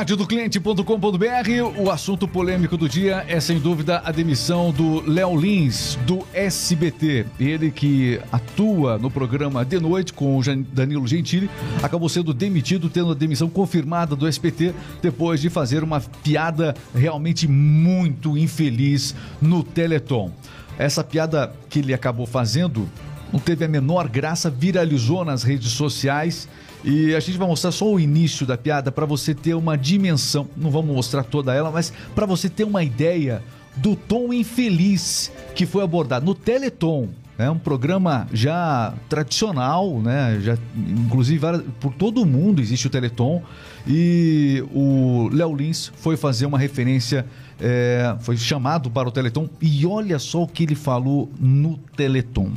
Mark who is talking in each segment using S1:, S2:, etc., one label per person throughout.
S1: radiodocliente.com.br. O assunto polêmico do dia é sem dúvida a demissão do Léo Lins do SBT. Ele que atua no programa de noite com o Danilo Gentili acabou sendo demitido, tendo a demissão confirmada do SBT depois de fazer uma piada realmente muito infeliz no Teleton. Essa piada que ele acabou fazendo não teve a menor graça, viralizou nas redes sociais e a gente vai mostrar só o início da piada para você ter uma dimensão. Não vamos mostrar toda ela, mas para você ter uma ideia do tom infeliz que foi abordado no Teleton. É um programa já tradicional, né? Já, inclusive por todo mundo existe o Teleton e o Léo Lins foi fazer uma referência, é, foi chamado para o Teleton e olha só o que ele falou no Teleton.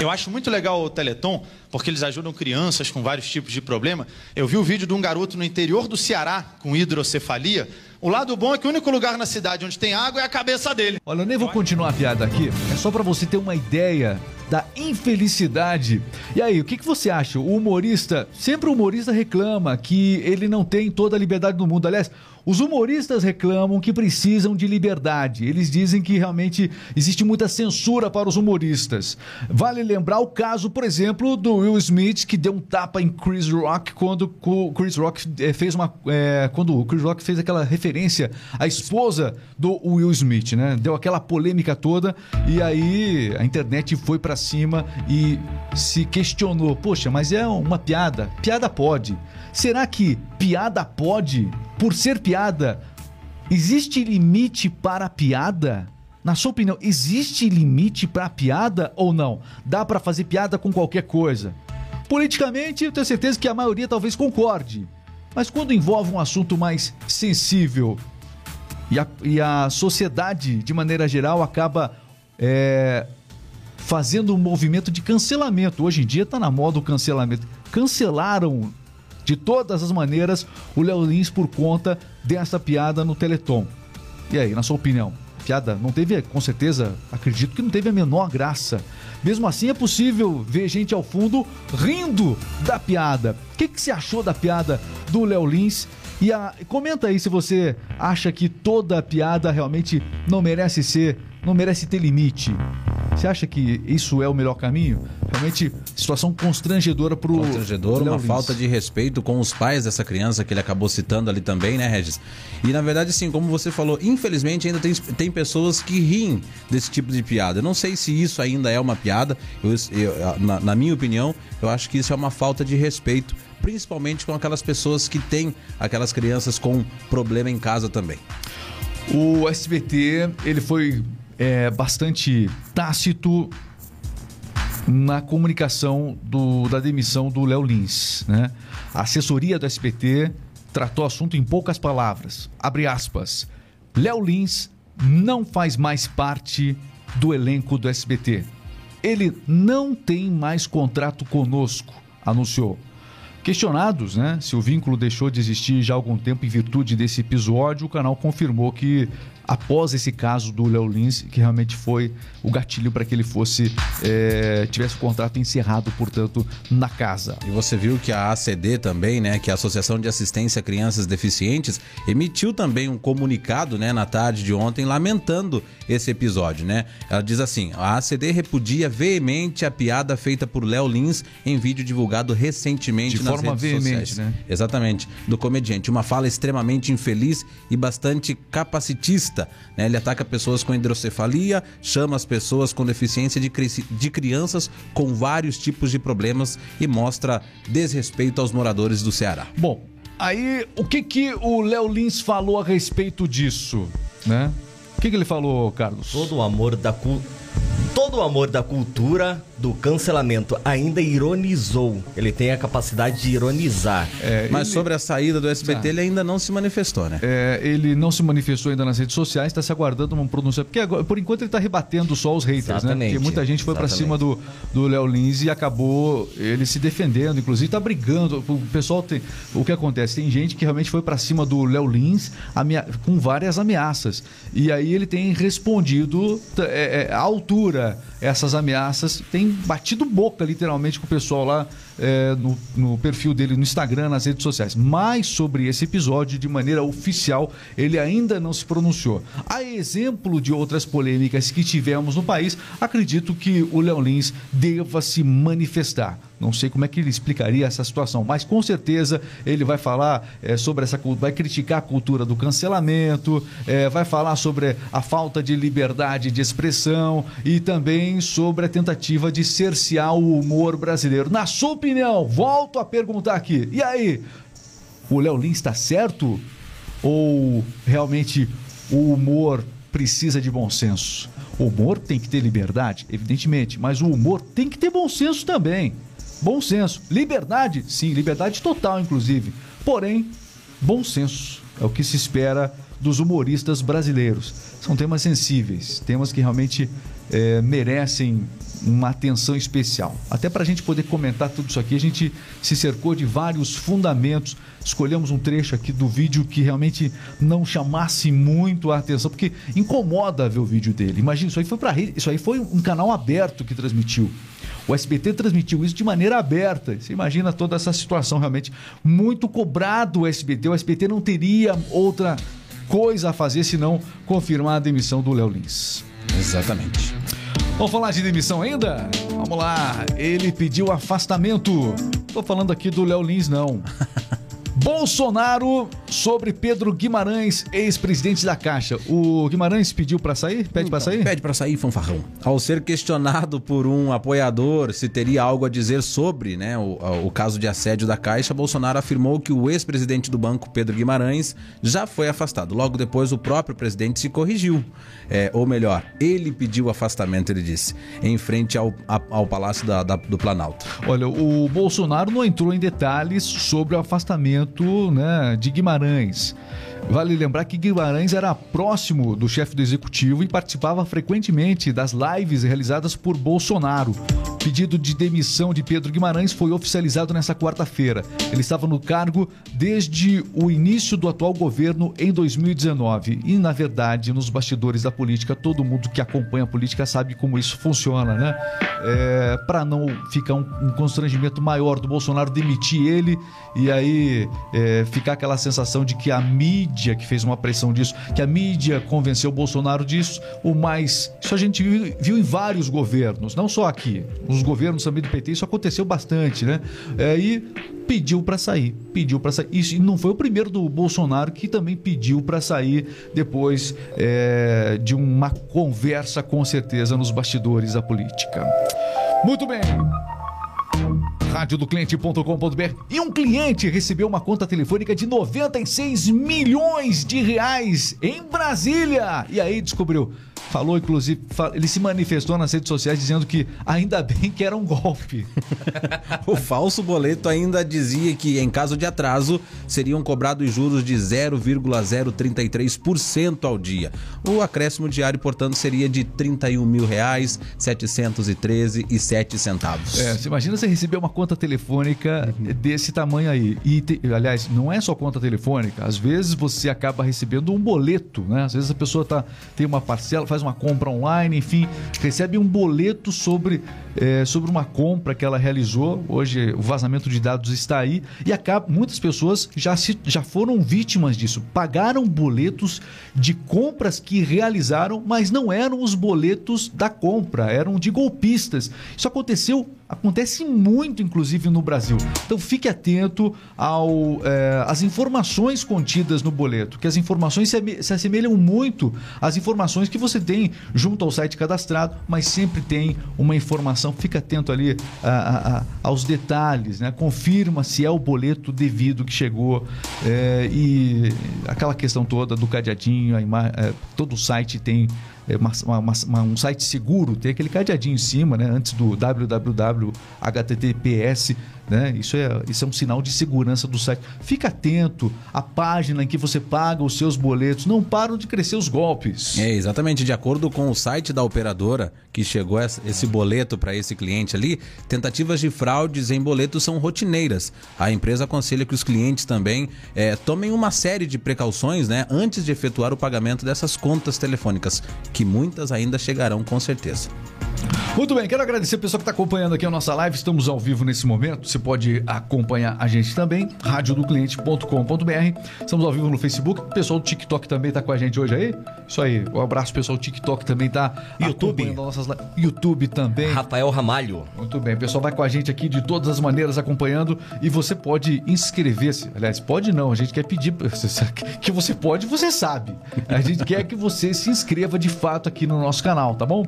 S2: Eu acho muito legal o Teleton, porque eles ajudam crianças com vários tipos de problema. Eu vi o vídeo de um garoto no interior do Ceará com hidrocefalia. O lado bom é que o único lugar na cidade onde tem água é a cabeça dele.
S1: Olha, eu nem vou continuar a piada aqui. É só para você ter uma ideia da infelicidade. E aí, o que, que você acha? O humorista, sempre o humorista reclama que ele não tem toda a liberdade do mundo. Aliás, os humoristas reclamam que precisam de liberdade. Eles dizem que realmente existe muita censura para os humoristas. Vale lembrar o caso, por exemplo, do Will Smith, que deu um tapa em Chris Rock quando o Chris Rock eh, fez uma. É, quando Chris Rock fez aquela referência à esposa do Will Smith, né? Deu aquela polêmica toda e aí a internet foi para cima e se questionou: poxa, mas é uma piada. Piada pode. Será que piada pode? Por ser piada, existe limite para a piada? Na sua opinião, existe limite para piada ou não? Dá para fazer piada com qualquer coisa? Politicamente, eu tenho certeza que a maioria talvez concorde. Mas quando envolve um assunto mais sensível e a, e a sociedade, de maneira geral, acaba é, fazendo um movimento de cancelamento. Hoje em dia está na moda o cancelamento. Cancelaram de todas as maneiras o Léo Lins por conta dessa piada no Teleton. E aí, na sua opinião? Piada não teve, com certeza, acredito que não teve a menor graça. Mesmo assim, é possível ver gente ao fundo rindo da piada. O que, que você achou da piada do Léo Lins? E a, comenta aí se você acha que toda piada realmente não merece ser, não merece ter limite. Você acha que isso é o melhor caminho? Realmente, situação constrangedora pro.
S3: Constrangedor, uma falta de respeito com os pais dessa criança que ele acabou citando ali também, né, Regis? E na verdade, sim, como você falou, infelizmente ainda tem, tem pessoas que riem desse tipo de piada. Eu não sei se isso ainda é uma piada, eu, eu, na, na minha opinião, eu acho que isso é uma falta de respeito principalmente com aquelas pessoas que têm aquelas crianças com problema em casa também.
S1: O SBT ele foi é, bastante tácito na comunicação do, da demissão do Léo Lins. Né? A assessoria do SBT tratou o assunto em poucas palavras. Abre aspas. Léo Lins não faz mais parte do elenco do SBT. Ele não tem mais contrato conosco, anunciou. Questionados, né, se o vínculo deixou de existir já há algum tempo em virtude desse episódio, o canal confirmou que após esse caso do Léo Lins, que realmente foi o gatilho para que ele fosse é, tivesse o contrato encerrado, portanto, na casa.
S3: E você viu que a ACD também, né, que é a Associação de Assistência a Crianças Deficientes, emitiu também um comunicado, né, na tarde de ontem, lamentando esse episódio, né? Ela diz assim: a ACD repudia veemente a piada feita por Léo Lins em vídeo divulgado recentemente
S1: de forma veemente, né?
S3: Exatamente, do comediante. Uma fala extremamente infeliz e bastante capacitista né? Ele ataca pessoas com hidrocefalia, chama as pessoas com deficiência de, de crianças com vários tipos de problemas e mostra desrespeito aos moradores do Ceará.
S1: Bom, aí o que que o Léo Lins falou a respeito disso, né? O que, que ele falou, Carlos?
S4: Todo o amor da todo o amor da cultura do cancelamento ainda ironizou. Ele tem a capacidade de ironizar.
S3: É, Mas ele... sobre a saída do SBT, tá. ele ainda não se manifestou, né?
S1: É, ele não se manifestou ainda nas redes sociais, está se aguardando uma pronúncia. Porque agora, por enquanto ele está rebatendo só os haters, Exatamente. né? Porque muita gente foi para cima do, do Léo Lins e acabou ele se defendendo, inclusive está brigando. O pessoal tem. O que acontece? Tem gente que realmente foi para cima do Léo Lins amea... com várias ameaças. E aí ele tem respondido é, é, à altura essas ameaças. Tem tem batido boca, literalmente, com o pessoal lá é, no, no, perfil dele no Instagram, nas redes sociais. Mas sobre esse episódio, de maneira oficial, ele ainda não se pronunciou. A exemplo de outras polêmicas que tivemos no país, acredito que o Léo Lins deva se manifestar. Não sei como é que ele explicaria essa situação, mas com certeza ele vai falar é, sobre essa vai criticar a cultura do cancelamento, é, vai falar sobre a falta de liberdade de expressão e também sobre a tentativa de cercear o humor brasileiro. Na sua opinião, volto a perguntar aqui. E aí, o Léo Lins está certo? Ou realmente o humor precisa de bom senso? O humor tem que ter liberdade, evidentemente, mas o humor tem que ter bom senso também. Bom senso. Liberdade, sim, liberdade total, inclusive. Porém, bom senso é o que se espera dos humoristas brasileiros. São temas sensíveis, temas que realmente é, merecem uma atenção especial. Até para a gente poder comentar tudo isso aqui, a gente se cercou de vários fundamentos. Escolhemos um trecho aqui do vídeo que realmente não chamasse muito a atenção, porque incomoda ver o vídeo dele. Imagina, isso aí foi para isso aí foi um canal aberto que transmitiu. O SBT transmitiu isso de maneira aberta. Você imagina toda essa situação realmente muito cobrado o SBT. O SBT não teria outra coisa a fazer senão confirmar a demissão do Léo Lins.
S3: Exatamente.
S1: Vamos falar de demissão ainda? Vamos lá. Ele pediu afastamento. Tô falando aqui do Léo Lins, não. Bolsonaro sobre Pedro Guimarães, ex-presidente da Caixa. O Guimarães pediu para sair? Pede para sair?
S3: Pede para sair, fanfarrão. Ao ser questionado por um apoiador se teria algo a dizer sobre né, o, o caso de assédio da Caixa, Bolsonaro afirmou que o ex-presidente do banco, Pedro Guimarães, já foi afastado. Logo depois, o próprio presidente se corrigiu. É, ou melhor, ele pediu afastamento, ele disse, em frente ao, ao Palácio da, da, do Planalto.
S1: Olha, o Bolsonaro não entrou em detalhes sobre o afastamento né, de Guimarães. Guimarães. Vale lembrar que Guimarães era próximo do chefe do executivo e participava frequentemente das lives realizadas por Bolsonaro. O pedido de demissão de Pedro Guimarães foi oficializado nesta quarta-feira. Ele estava no cargo desde o início do atual governo em 2019. E, na verdade, nos bastidores da política, todo mundo que acompanha a política sabe como isso funciona, né? É, Para não ficar um, um, constrangimento maior do Bolsonaro demitir ele e aí é, ficar aquela sensação de que a mídia mídia que fez uma pressão disso, que a mídia convenceu o Bolsonaro disso, o mais. Isso a gente viu, viu em vários governos, não só aqui. Os governos também do PT, isso aconteceu bastante, né? É, e pediu para sair, pediu para sair. E não foi o primeiro do Bolsonaro que também pediu para sair depois é, de uma conversa, com certeza, nos bastidores da política. Muito bem radiodocliente.com.br e um cliente recebeu uma conta telefônica de 96 milhões de reais em Brasília. E aí descobriu falou, inclusive, ele se manifestou nas redes sociais dizendo que ainda bem que era um golpe.
S3: o falso boleto ainda dizia que, em caso de atraso, seriam cobrados juros de 0,033% ao dia. O acréscimo diário, portanto, seria de 31 mil reais, 713 e 7 centavos.
S1: É, você imagina você receber uma conta telefônica uhum. desse tamanho aí. E, te, aliás, não é só conta telefônica. Às vezes você acaba recebendo um boleto, né? Às vezes a pessoa tá, tem uma parcela, faz faz uma compra online, enfim, recebe um boleto sobre, é, sobre uma compra que ela realizou. Hoje o vazamento de dados está aí e acaba, muitas pessoas já, se, já foram vítimas disso. Pagaram boletos de compras que realizaram, mas não eram os boletos da compra, eram de golpistas. Isso aconteceu Acontece muito, inclusive, no Brasil. Então fique atento às é, informações contidas no boleto, que as informações se, se assemelham muito às informações que você tem junto ao site cadastrado, mas sempre tem uma informação. Fique atento ali a, a, a, aos detalhes, né? confirma se é o boleto devido que chegou é, e aquela questão toda do cadeadinho, é, todo o site tem uma, uma, uma, um site seguro, tem aquele cadeadinho em cima, né? Antes do www https né? Isso, é, isso é um sinal de segurança do site. Fica atento à página em que você paga os seus boletos. Não param de crescer os golpes.
S3: É, exatamente. De acordo com o site da operadora que chegou esse boleto para esse cliente ali, tentativas de fraudes em boletos são rotineiras. A empresa aconselha que os clientes também é, tomem uma série de precauções né, antes de efetuar o pagamento dessas contas telefônicas, que muitas ainda chegarão com certeza.
S1: Muito bem, quero agradecer a pessoa que está acompanhando aqui a nossa live. Estamos ao vivo nesse momento. Você pode acompanhar a gente também, radiodocliente.com.br. Estamos ao vivo no Facebook. O pessoal do TikTok também está com a gente hoje aí. Isso aí. Um abraço, pessoal do TikTok também está
S4: YouTube.
S1: acompanhando nossas lives. YouTube também.
S4: Rafael Ramalho.
S1: Muito bem, o pessoal vai com a gente aqui de todas as maneiras acompanhando e você pode inscrever-se. Aliás, pode não, a gente quer pedir que você pode, você sabe. A gente quer que você se inscreva de fato aqui no nosso canal, tá bom?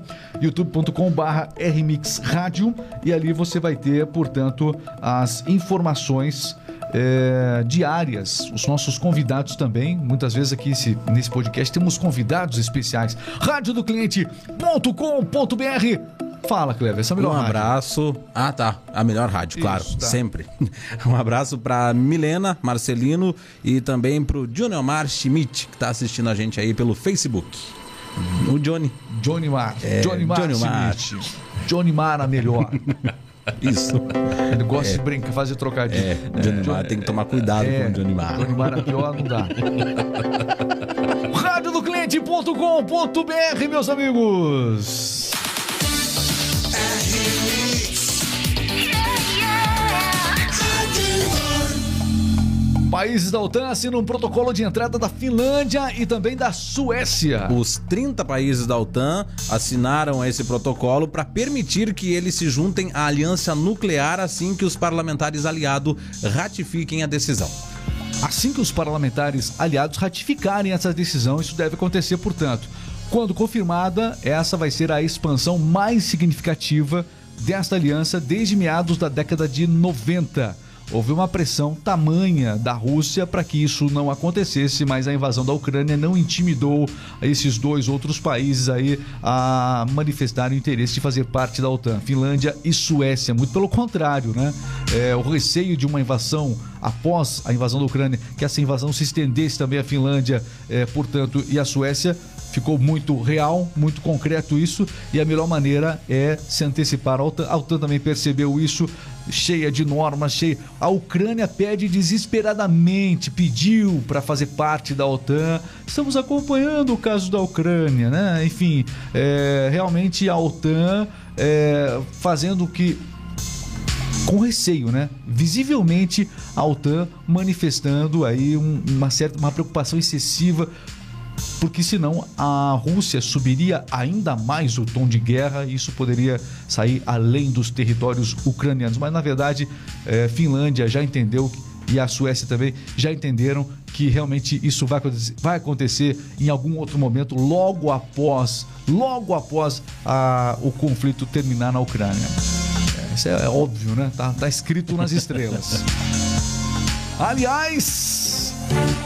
S1: youtube.com/barra rmix rádio e ali você vai ter, portanto, as informações é, diárias. Os nossos convidados também. Muitas vezes aqui esse, nesse podcast temos convidados especiais. radiodocliente.com.br Fala, Cleber, essa é a melhor
S3: Um
S1: rádio.
S3: abraço. Ah, tá. A melhor rádio, claro.
S1: Isso, tá.
S3: Sempre. Um abraço pra Milena Marcelino e também pro Junior Mar Schmidt, que tá assistindo a gente aí pelo Facebook. O Johnny.
S1: Johnny Mar.
S3: É,
S1: Johnny Mar.
S3: Johnny Mar.
S1: Schmidt. Johnny Mar a melhor.
S3: Isso.
S1: Ele gosta de brincar, fazer trocadilho.
S3: É, Johnny Mar. Tem que tomar cuidado
S1: É,
S3: com o Johnny Mar.
S1: Johnny Mar a pior não dá. Radiodocliente.com.br, meus amigos. Países da OTAN assinam um protocolo de entrada da Finlândia e também da Suécia.
S3: Os 30 países da OTAN assinaram esse protocolo para permitir que eles se juntem à aliança nuclear assim que os parlamentares aliados ratifiquem a decisão.
S1: Assim que os parlamentares aliados ratificarem essa decisão, isso deve acontecer, portanto. Quando confirmada, essa vai ser a expansão mais significativa desta aliança desde meados da década de 90. Houve uma pressão tamanha da Rússia para que isso não acontecesse, mas a invasão da Ucrânia não intimidou esses dois outros países aí a manifestarem o interesse de fazer parte da OTAN, Finlândia e Suécia. Muito pelo contrário, né? É, o receio de uma invasão após a invasão da Ucrânia, que essa invasão se estendesse também à Finlândia, é, portanto, e à Suécia, ficou muito real, muito concreto isso, e a melhor maneira é se antecipar. A OTAN, a OTAN também percebeu isso, cheia de normas, cheia. A Ucrânia pede desesperadamente, pediu para fazer parte da OTAN. Estamos acompanhando o caso da Ucrânia, né? Enfim, é, realmente a OTAN é, fazendo que com receio, né? Visivelmente a OTAN manifestando aí um- uma certa uma preocupação excessiva porque senão a Rússia subiria ainda mais o tom de guerra e isso poderia sair além dos territórios ucranianos. Mas na verdade, eh, Finlândia já entendeu e a Suécia também já entenderam que realmente isso vai acontecer, vai acontecer em algum outro momento, logo após, logo após a- o conflito terminar na Ucrânia. É, Isso é, é óbvio, né? Tá, tá escrito nas estrelas. Aliás,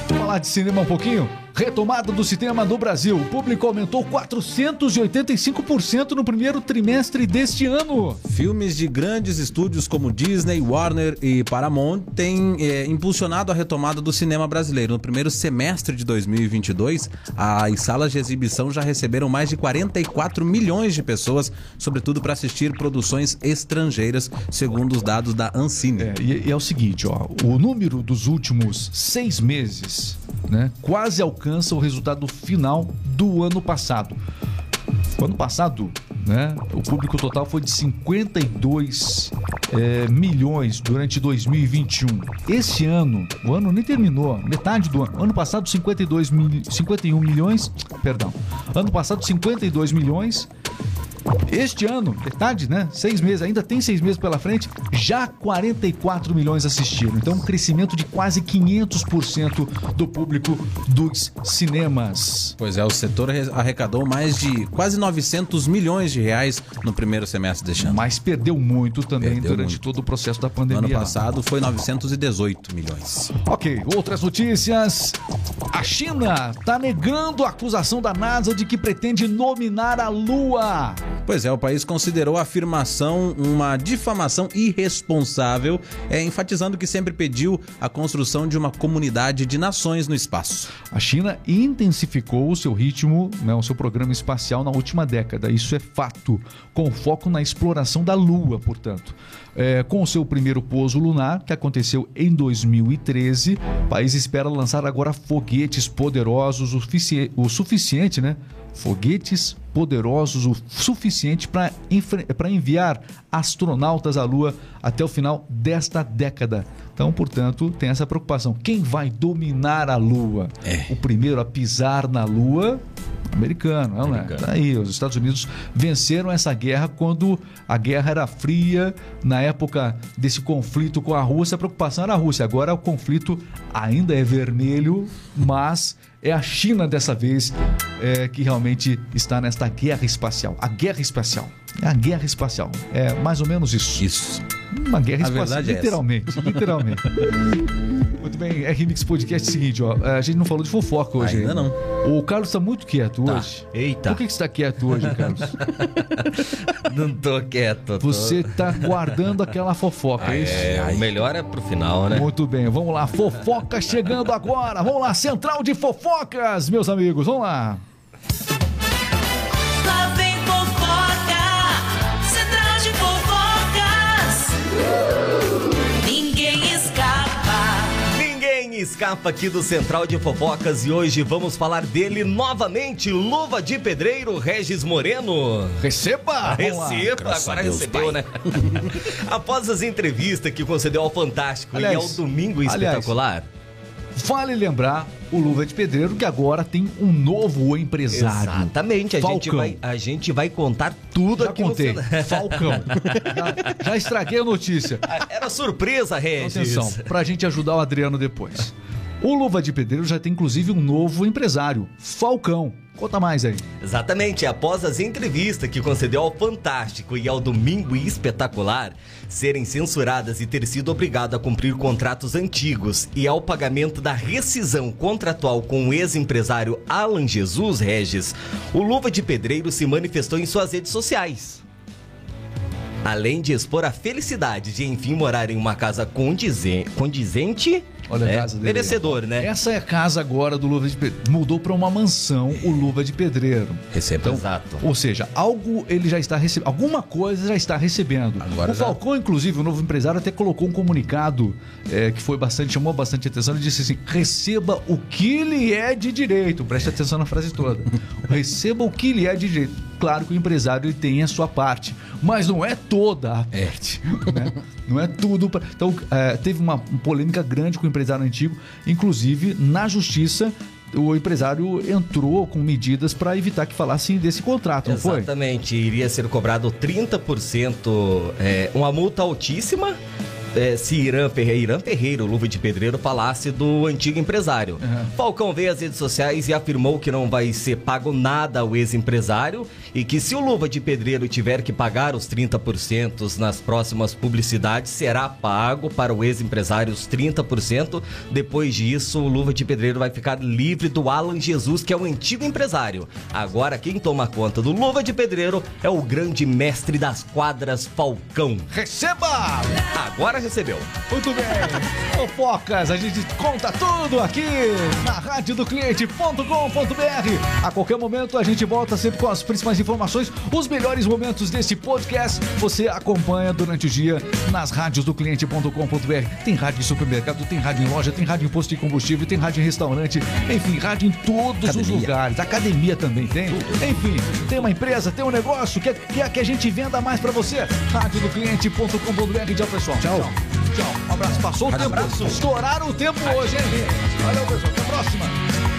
S1: falar de cinema um pouquinho. Retomada do cinema no Brasil. O público aumentou 485% no primeiro trimestre deste ano.
S3: Filmes de grandes estúdios como Disney, Warner e Paramount têm eh, impulsionado a retomada do cinema brasileiro. No primeiro semestre de 2022, as salas de exibição já receberam mais de 44 milhões de pessoas, sobretudo para assistir produções estrangeiras, segundo os dados da Ancine.
S1: É, e, e é o seguinte, ó, o número dos últimos seis meses, né, quase alcança o resultado final do ano passado. O ano passado, né, o público total foi de 52 é, milhões durante 2021. Este ano, o ano nem terminou, metade do ano. Ano passado, 52 mil, 51 milhões, perdão. Ano passado, 52 milhões. Este ano, metade, né? Seis meses, ainda tem seis meses pela frente, já 44 milhões assistiram. Então, um crescimento de quase 500% do público dos cinemas.
S3: Pois é, o setor arre- arrecadou mais de quase 900 milhões de reais no primeiro semestre deste ano.
S1: Mas perdeu muito também
S3: Perdeu
S1: durante
S3: muito.
S1: todo o processo da
S3: No
S1: pandemia.
S3: ano
S1: lá.
S3: passado foi 918 milhões.
S1: Ok, outras notícias. A China está negando a acusação da NASA de que pretende nominar a Lua.
S3: Pois é, o país considerou a afirmação uma difamação irresponsável, é, enfatizando que sempre pediu a construção de uma comunidade de nações no espaço.
S1: A China intensificou o seu ritmo, né, o seu programa espacial na última década. Isso é fato, com foco na exploração da Lua, portanto. É, com o seu primeiro pouso lunar, que aconteceu em 2013, o país espera lançar agora foguetes poderosos o, o suficiente, né? Foguetes poderosos o suficiente para enviar astronautas à Lua até o final desta década. Então, portanto, tem essa preocupação. Quem vai dominar a Lua?
S3: É.
S1: O primeiro a pisar na Lua americano, não é? Tá aí, os Estados Unidos venceram essa guerra quando a guerra era fria, na época desse conflito com a Rússia, a preocupação era a Rússia. Agora o conflito ainda é vermelho, mas é a China dessa vez é, que realmente está nesta guerra espacial. A guerra espacial. É a guerra espacial. É mais ou menos isso.
S3: Isso.
S1: Uma guerra espacial.
S3: é
S1: literalmente. literalmente. Muito bem, RMX Podcast é o seguinte, ó. A gente não falou de fofoca hoje.
S3: Ainda não.
S1: O Carlos está muito quieto
S3: Tá.
S1: hoje.
S4: Eita.
S1: Por que, que você está quieto hoje, Carlos?
S4: Não tô quieto. tô-
S1: Você está guardando aquela fofoca, é isso?
S4: É, o melhor é pro final, né?
S1: Muito bem, vamos lá. Fofoca chegando agora. Vamos lá, Central de Fofocas, meus amigos. Vamos. Lá
S5: escapa
S4: aqui do Central de Fofocas e hoje vamos falar dele novamente, Luva de Pedreiro Regis Moreno.
S1: Receba! Lá.
S4: Receba, agora
S3: Deus,
S4: recebeu, né? Após as entrevistas que concedeu ao Fantástico
S1: Aliás,
S4: e ao Domingo
S1: aliás,
S4: Espetacular.
S1: Vale lembrar o Luva de Pedreiro que agora tem um novo empresário.
S4: Exatamente, a gente, vai, a gente vai contar tudo
S1: Já
S4: aqui
S1: contei.
S4: no
S1: Falcão. já, já estraguei a notícia.
S4: Era surpresa, Regis.
S1: Atenção, pra gente ajudar o Adriano depois. O Luva de Pedreiro já tem inclusive um novo empresário, Falcão. Conta mais aí.
S4: Exatamente, após as entrevistas que concedeu ao Fantástico e ao Domingo Espetacular serem censuradas e ter sido obrigado a cumprir contratos antigos e ao pagamento da rescisão contratual com o ex-empresário Alan Jesus Regis, o Luva de Pedreiro se manifestou em suas redes sociais. Além de expor a felicidade de enfim morar em uma casa condize- condizente,
S1: Olha a
S4: é,
S1: casa dele.
S4: merecedor, né?
S1: Essa é a casa agora do Luva de Pedreiro. Mudou pra uma mansão, o Luva de Pedreiro.
S3: Receba.
S4: Exato.
S1: Ou seja, algo ele já está recebendo, alguma coisa já está recebendo.
S3: Agora
S1: o
S3: já-
S1: Falcão, inclusive, o novo empresário, até colocou um comunicado é, que foi bastante, chamou bastante atenção. Ele disse assim: receba o que lhe é de direito. Preste atenção na frase toda. receba o que lhe é de direito. Claro que o empresário ele tem a sua parte, mas não é toda a parte. né? Não é tudo. Pra... Então, é, teve uma polêmica grande com o empresário antigo, inclusive na justiça. O empresário entrou com medidas para evitar que falassem desse contrato, não foi?
S4: Exatamente, iria ser cobrado 30%, é, uma multa altíssima. É, se Irã Ferreira, Irã Ferreira, o Luva de Pedreiro, falasse do antigo empresário.
S1: Uhum.
S4: Falcão veio às redes sociais e afirmou que não vai ser pago nada ao ex-empresário e que se o Luva de Pedreiro tiver que pagar os 30% nas próximas publicidades, será pago para o ex-empresário os 30%. Depois disso, o Luva de Pedreiro vai ficar livre do Alan Jesus, que é o antigo empresário. Agora, quem toma conta do Luva de Pedreiro é o grande mestre das quadras, Falcão.
S1: Receba!
S4: Agora recebeu.
S1: Muito bem. Fofocas, a gente conta tudo aqui na rádio do cliente.com.br. A qualquer momento a gente volta sempre com as principais informações, os melhores momentos desse podcast. Você acompanha durante o dia nas rádios do cliente.com.br. Tem rádio em supermercado, tem rádio em loja, tem rádio em posto de combustível, tem rádio em restaurante, enfim, rádio em todos os
S3: Academia.
S1: lugares. Academia também tem. Enfim, tem uma empresa, tem um negócio, quer, quer que a gente venda mais pra você? Rádio do cliente.com.br. Tchau, pessoal. Tchau. Tchau. Um abraço. Passou o tempo. Estouraram o tempo hoje, hein? Valeu, pessoal. Até a próxima.